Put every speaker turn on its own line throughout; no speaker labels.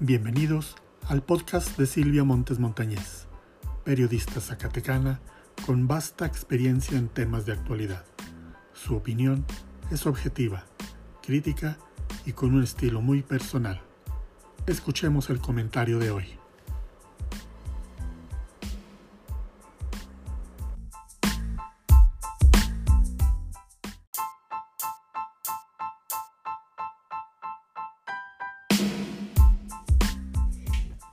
Bienvenidos al podcast de Silvia Montes Montañez, periodista zacatecana con vasta experiencia en temas de actualidad. Su opinión es objetiva, crítica y con un estilo muy personal. Escuchemos el comentario de hoy.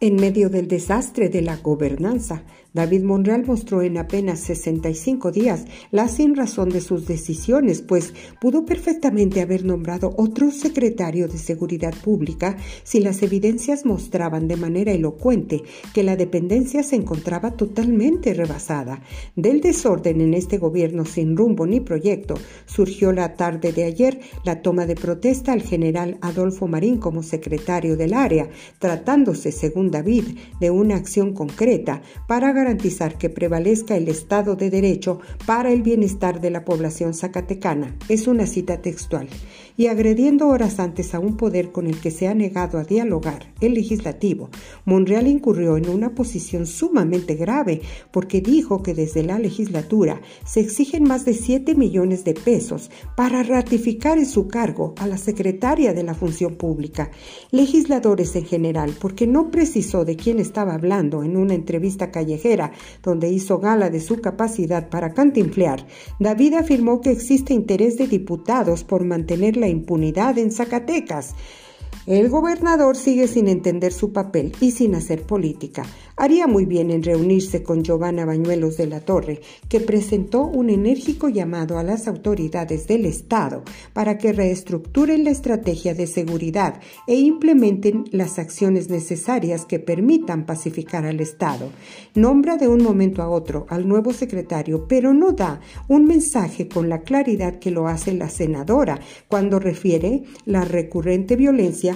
En medio del desastre de la gobernanza, David Monreal mostró en apenas 65 días la sin razón de sus decisiones, pues pudo perfectamente haber nombrado otro secretario de Seguridad Pública si las evidencias mostraban de manera elocuente que la dependencia se encontraba totalmente rebasada. Del desorden en este gobierno sin rumbo ni proyecto surgió la tarde de ayer la toma de protesta al general Adolfo Marín como secretario del área, tratándose, según David, de una acción concreta para garantizar que prevalezca el Estado de Derecho para el bienestar de la población zacatecana. Es una cita textual. Y agrediendo horas antes a un poder con el que se ha negado a dialogar, el legislativo, Monreal incurrió en una posición sumamente grave porque dijo que desde la legislatura se exigen más de 7 millones de pesos para ratificar en su cargo a la secretaria de la Función Pública. Legisladores en general, porque no precisó de quién estaba hablando en una entrevista callejera donde hizo gala de su capacidad para cantinflear, David afirmó que existe interés de diputados por mantener la impunidad en Zacatecas. El gobernador sigue sin entender su papel y sin hacer política. Haría muy bien en reunirse con Giovanna Bañuelos de la Torre, que presentó un enérgico llamado a las autoridades del Estado para que reestructuren la estrategia de seguridad e implementen las acciones necesarias que permitan pacificar al Estado. Nombra de un momento a otro al nuevo secretario, pero no da un mensaje con la claridad que lo hace la senadora cuando refiere la recurrente violencia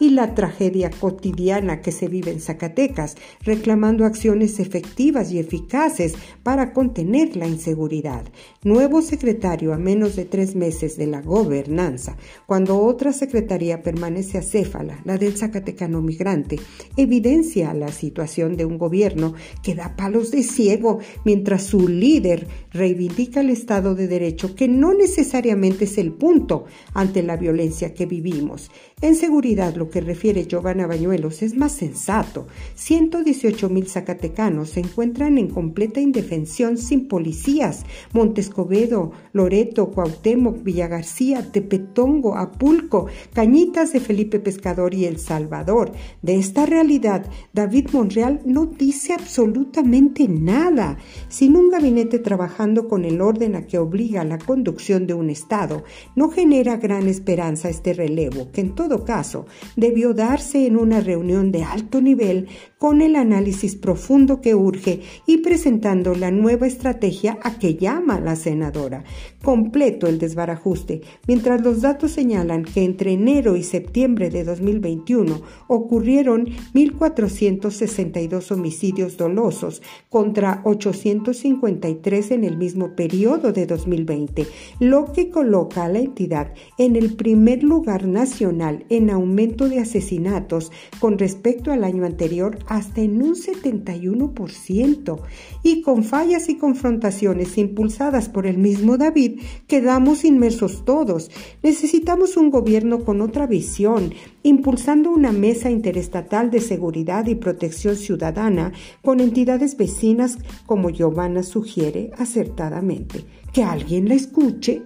y la tragedia cotidiana que se vive en Zacatecas, reclamando acciones efectivas y eficaces para contener la inseguridad. Nuevo secretario a menos de tres meses de la gobernanza, cuando otra secretaría permanece acéfala, la del Zacatecano migrante, evidencia la situación de un gobierno que da palos de ciego mientras su líder reivindica el Estado de Derecho, que no necesariamente es el punto ante la violencia que vivimos. En seguridad, lo que refiere Giovanna Bañuelos es más sensato. 118 mil zacatecanos se encuentran en completa indefensión sin policías. Montescobedo, Loreto, Cuauhtémoc, Villagarcía, Tepetongo, Apulco, Cañitas de Felipe Pescador y El Salvador. De esta realidad, David Monreal no dice absolutamente nada. Sin un gabinete trabajando con el orden a que obliga la conducción de un Estado, no genera gran esperanza este relevo, que en todo caso, debió darse en una reunión de alto nivel con el análisis profundo que urge y presentando la nueva estrategia a que llama la senadora. Completo el desbarajuste, mientras los datos señalan que entre enero y septiembre de 2021 ocurrieron 1.462 homicidios dolosos contra 853 en el mismo periodo de 2020, lo que coloca a la entidad en el primer lugar nacional en aumento de asesinatos con respecto al año anterior hasta en un 71% y con fallas y confrontaciones impulsadas por el mismo David quedamos inmersos todos. Necesitamos un gobierno con otra visión, impulsando una mesa interestatal de seguridad y protección ciudadana con entidades vecinas como Giovanna sugiere acertadamente. Que alguien la escuche.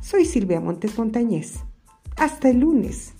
Soy Silvia Montes Montañez. Hasta el lunes.